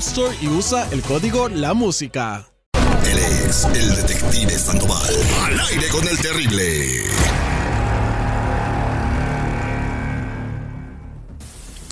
Store y usa el código La Música. Él es el detective Sandoval. Al aire con el terrible.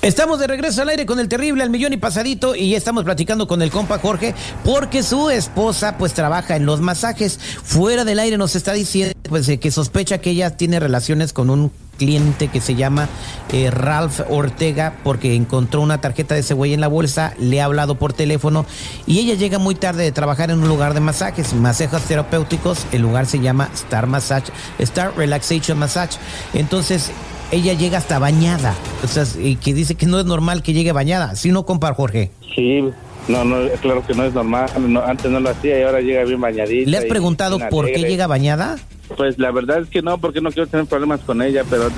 Estamos de regreso al aire con el terrible al millón y pasadito y ya estamos platicando con el compa Jorge porque su esposa pues trabaja en los masajes. Fuera del aire nos está diciendo pues que sospecha que ella tiene relaciones con un cliente que se llama eh, Ralph Ortega porque encontró una tarjeta de ese güey en la bolsa, le ha hablado por teléfono y ella llega muy tarde de trabajar en un lugar de masajes, masajes terapéuticos, el lugar se llama Star Massage, Star Relaxation Massage. Entonces ella llega hasta bañada, o sea, y que dice que no es normal que llegue bañada, si no compar Jorge. Sí, no, no, claro que no es normal, no, antes no lo hacía y ahora llega bien bañadita. ¿Le has preguntado por qué llega bañada? Pues la verdad es que no, porque no quiero tener problemas con ella, pero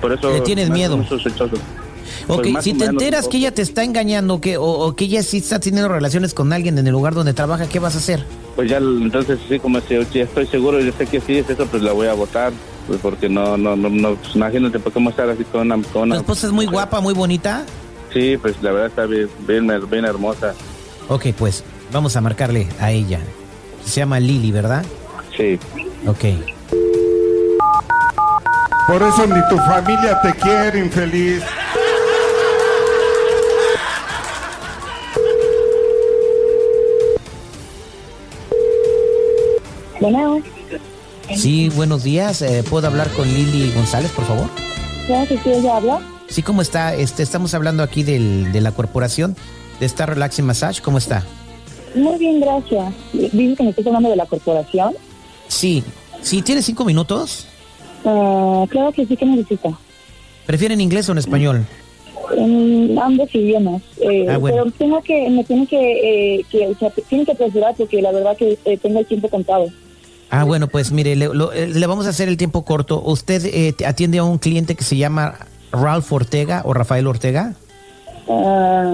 por eso... ¿Le tienes miedo? sospechoso. Ok, Pues si te menos, enteras que ella te está engañando que, o, o que ella sí está teniendo relaciones con alguien en el lugar donde trabaja, ¿qué vas a hacer? Pues ya, entonces sí, como si ya estoy seguro, yo sé que sí es eso, pues la voy a votar, pues porque no, no, no, no pues imagínate, pues cómo estar así con una... Con ¿Tu esposa es muy guapa, muy bonita? Sí, pues la verdad está bien, bien, bien hermosa, Ok, pues vamos a marcarle a ella. Se llama Lili, ¿verdad? sí. Ok. Por eso ni tu familia te quiere, infeliz. Bueno, Sí, buenos días. Eh, ¿Puedo hablar con Lili González, por favor? ¿sabes que sí ella habla? Sí, ¿cómo está? Este, estamos hablando aquí del, de la corporación de Star Relaxing Massage. ¿Cómo está? Muy bien, gracias. Dice que me estás hablando de la corporación. Sí. Sí, ¿tiene cinco minutos? Ah, claro que sí que necesita. ¿Prefieren inglés o en español? En ambos idiomas. Eh, Ah, bueno. Pero tengo que, me tiene que, eh, que o sea, tiene que apresurar porque la verdad que eh, tengo el tiempo contado. Ah, bueno, pues mire, le, lo- eh, le vamos a hacer el tiempo corto. ¿Usted eh, atiende a un cliente que se llama Ralph Ortega o Rafael Ortega? Ah,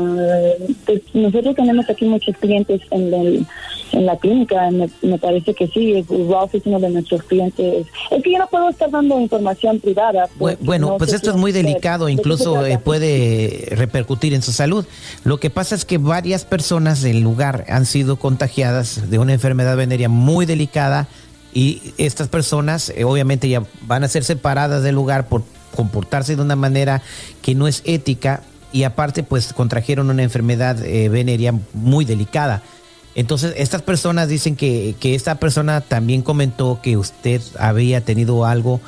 pues nosotros tenemos aquí muchos clientes en, el- en la clínica. Me, me parece que sí. Ralph es uno de nuestros clientes. Es que yo no puedo estar dando información privada. Porque Bueno, no pues esto es muy delicado, ¿de qué se incluso eh, puede repercutir en su salud. Lo que pasa es que varias personas del lugar han sido contagiadas de una enfermedad venérea muy delicada y estas personas eh, obviamente ya van a ser separadas del lugar por comportarse de una manera que no es ética y aparte pues contrajeron una enfermedad eh, venérea muy delicada. Entonces, estas personas dicen que, que esta persona también comentó que usted había tenido algo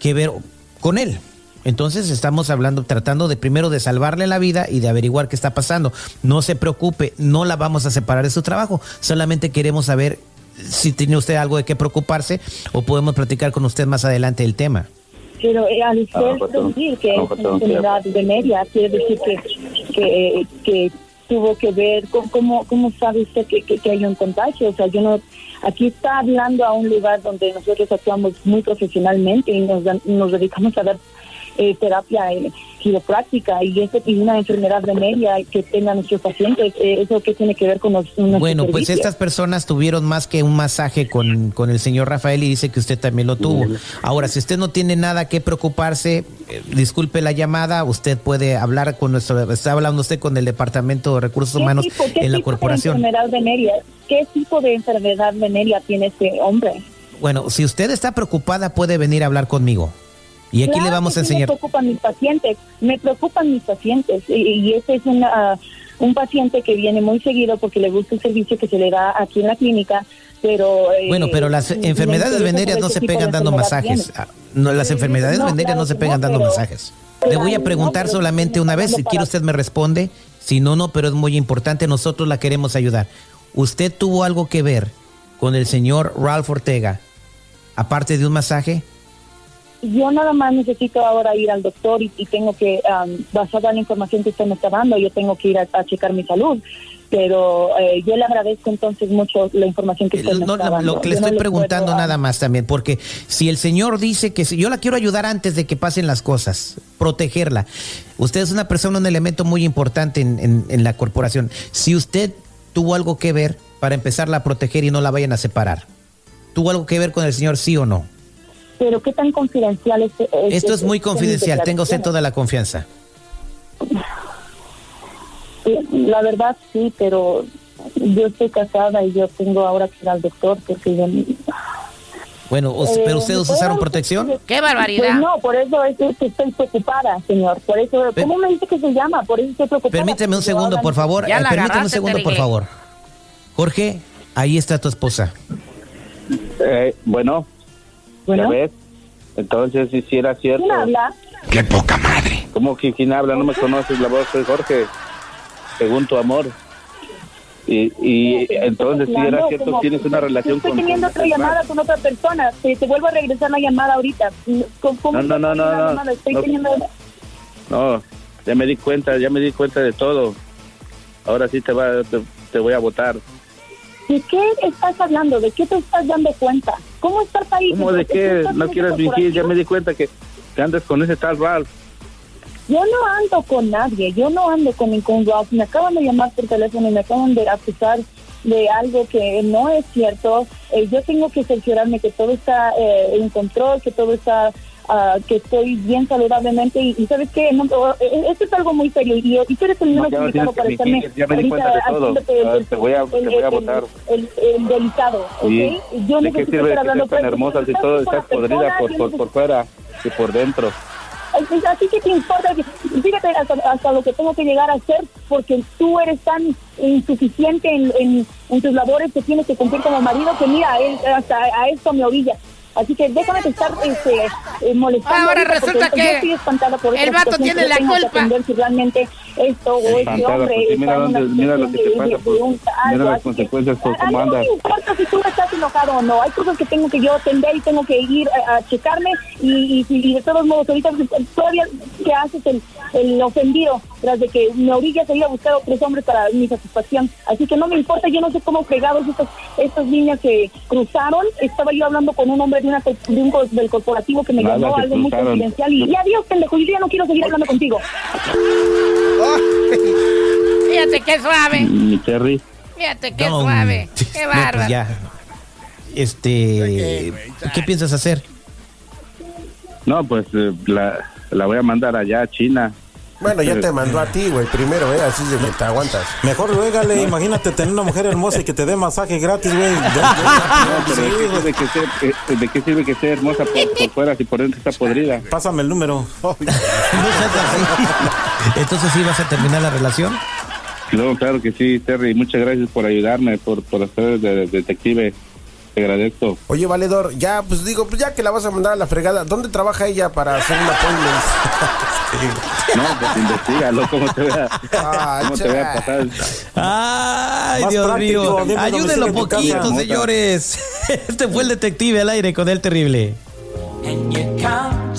que ver con él. Entonces estamos hablando, tratando de primero de salvarle la vida y de averiguar qué está pasando. No se preocupe, no la vamos a separar de su trabajo. Solamente queremos saber si tiene usted algo de qué preocuparse o podemos platicar con usted más adelante el tema. Pero eh, al usted Ah, perdón. decir que Ah, es una enfermedad de media, quiere decir que, que, que tuvo que ver, con, ¿cómo, ¿cómo sabe usted que, que, que hay un contagio? O sea, yo no, aquí está hablando a un lugar donde nosotros actuamos muy profesionalmente y nos, dan- nos dedicamos a dar eh, terapia eh, quiropráctica y, eso, y una enfermedad de media que tengan nuestros pacientes, eh, ¿eso qué tiene que ver con los, Bueno, pues estas personas tuvieron más que un masaje con, con el señor Rafael y dice que usted también lo tuvo. Ahora, si usted no tiene nada que preocuparse, eh, disculpe la llamada, usted puede hablar con nuestro, está hablando usted con el Departamento de Recursos ¿Qué Humanos tipo- en la tipo de corporación. enfermedad venérea? ¿Qué tipo de enfermedad venérea tiene este hombre? Bueno, si usted está preocupada, puede venir a hablar conmigo. Y aquí le vamos a enseñar. Me preocupan mis pacientes, me preocupan mis pacientes. Y, y este es una, un paciente que viene muy seguido porque le gusta el servicio que se le da aquí en la clínica, pero... eh, Bueno, pero las enfermedades venéreas no se pegan dando masajes. Ah, No, las enfermedades No, venéreas claro no se pegan no, dando pero- masajes. pero Le voy a preguntar solamente una vez, si quiere usted me responde, si no, no, pero es muy importante, nosotros la queremos ayudar. ¿Usted tuvo algo que ver con el señor Ralph Ortega, aparte de un masaje? Yo nada más necesito ahora ir al doctor y, y tengo que, um, basada en la información que usted me está dando, yo tengo que ir a, a checar mi salud. Pero eh, yo le agradezco entonces mucho la información que usted me No, está lo- dando. lo que le Yo estoy preguntando nada más también, porque si el señor dice que si, yo la quiero ayudar antes de que pasen las cosas, protegerla. Usted es una persona, un elemento muy importante en, en- en la corporación. Si usted tuvo algo que ver para empezarla a proteger y no la vayan a separar, ¿tuvo algo que ver con el señor, sí o no? Pero qué tan confidencial es... es- Esto es muy son mis confidencial, tenga usted toda la confianza. La verdad sí, pero yo estoy casada y yo tengo ahora que ir al doctor porque yo... Bueno, Eh, pero ustedes ¿puedo- usaron protección. ¡Qué barbaridad! Pues no, por eso es que estoy preocupada, señor. Por eso, ¿cómo me dice que se llama? Por eso estoy preocupada. Permíteme un yo segundo, por favor. Ya Eh, la permíteme un segundo, por favor. Jorge, ahí está tu esposa. Eh, bueno, Bueno, ya ves. Entonces, si sí era cierto. ¿quién habla? ¡Qué poca madre! ¿Cómo que quién habla? No me conoces la voz, soy Jorge. Según tu amor. Y, y entonces, si era cierto, como- tienes una relación Estoy con. teniendo con- otra llamada con otra persona. Te, te vuelvo a regresar la llamada ahorita. ¿Cómo- cómo No, no, no, estoy no, teniendo no. llamada? Estoy No. teniendo... No, ya me di cuenta, ya me di cuenta de todo. Ahora sí te, va, te, te voy a votar. ¿De qué estás hablando? ¿De qué te estás dando cuenta? ¿Cómo está el país? ¿Cómo de ¿Estás- qué? No ese fingir, ya me di cuenta que, que andas con ese tal Ralph. Yo no ando con nadie, yo no ando con ningún Ralph. Me acaban de llamar por teléfono y me acaban de acusar de algo que no es cierto. Eh, yo tengo que cerciorarme que todo está eh, en control, que todo está, ah, que estoy bien saludablemente. Y, y sabes no, eh, esto es algo muy serio. Y, y tú eres el No, menos no indicado para que estarme ya me di ahorita cuenta de todo. haciéndote el- Ah, te voy a- el- te voy a el- votar. El, el delicado, ¿ok? Sí. Yo ¿De qué sirve estar que seas tan con- hermosa si todo estás persona, podrida por, por, por fuera y por dentro? Ay, ¿A ti qué te importa? Fíjate hasta, hasta lo que tengo que llegar a hacer porque tú eres tan insuficiente en, en, en tus labores que tienes que cumplir como marido que mira, él, hasta a esto me orilla. Así que déjame de estar este, eh, molestando. Ahora ahorita, resulta que yo estoy espantada por el vato tiene la que culpa. atender si realmente esto o este hombre pues mira está en una dónde- mira lo que te pasa, pues, mira algo, las que- consecuencias por cómo mí no andas. me importa si tú estás enojado o no. Hay cosas que tengo que yo atender y tengo que ir a, a checarme y, y, y de todos modos ahorita todavía que haces el, el ofendido tras de que me orillas a ir a buscar a otros hombres para mi satisfacción. Así que no me importa, yo no sé cómo fregados estas, estas líneas que cruzaron. Estaba yo hablando con un hombre de, una, co- de un del corporativo que me Nada, llamó algo muy confidencial y, y adiós, pendejo, yo ya no quiero seguir hablando contigo. Fíjate qué suave. Mi Terry, Fíjate qué No, suave. Qué no, pues bárbaro. ya. Este, ¿qué piensas hacer? no, pues eh, la, la voy a mandar allá a China. Bueno, ya te mandó a ti, güey, primero, ¿eh? Así de que te aguantas. Mejor ruégale, imagínate tener una mujer hermosa y que te dé masaje gratis, güey. No, ¿de qué sirve que sea, eh, ¿de qué sirve que sea hermosa por, por fuera si por dentro está podrida? Pásame el número. No así. Entonces sí vas a terminar la relación. Claro, claro que sí, Terry. Muchas gracias por ayudarme, por, por hacer de, de detective. Te agradezco. Oye, valedor, ya, pues digo, pues ya que la vas a mandar a la fregada, ¿dónde trabaja ella para hacer un appointment? No, pues investigalo, ¿cómo te voy a, Ay, cómo te voy a pasar? Ay, Más Dios práctico, mío. Ayúdenlo poquito, señores. Este fue el detective al aire con el terrible. And you come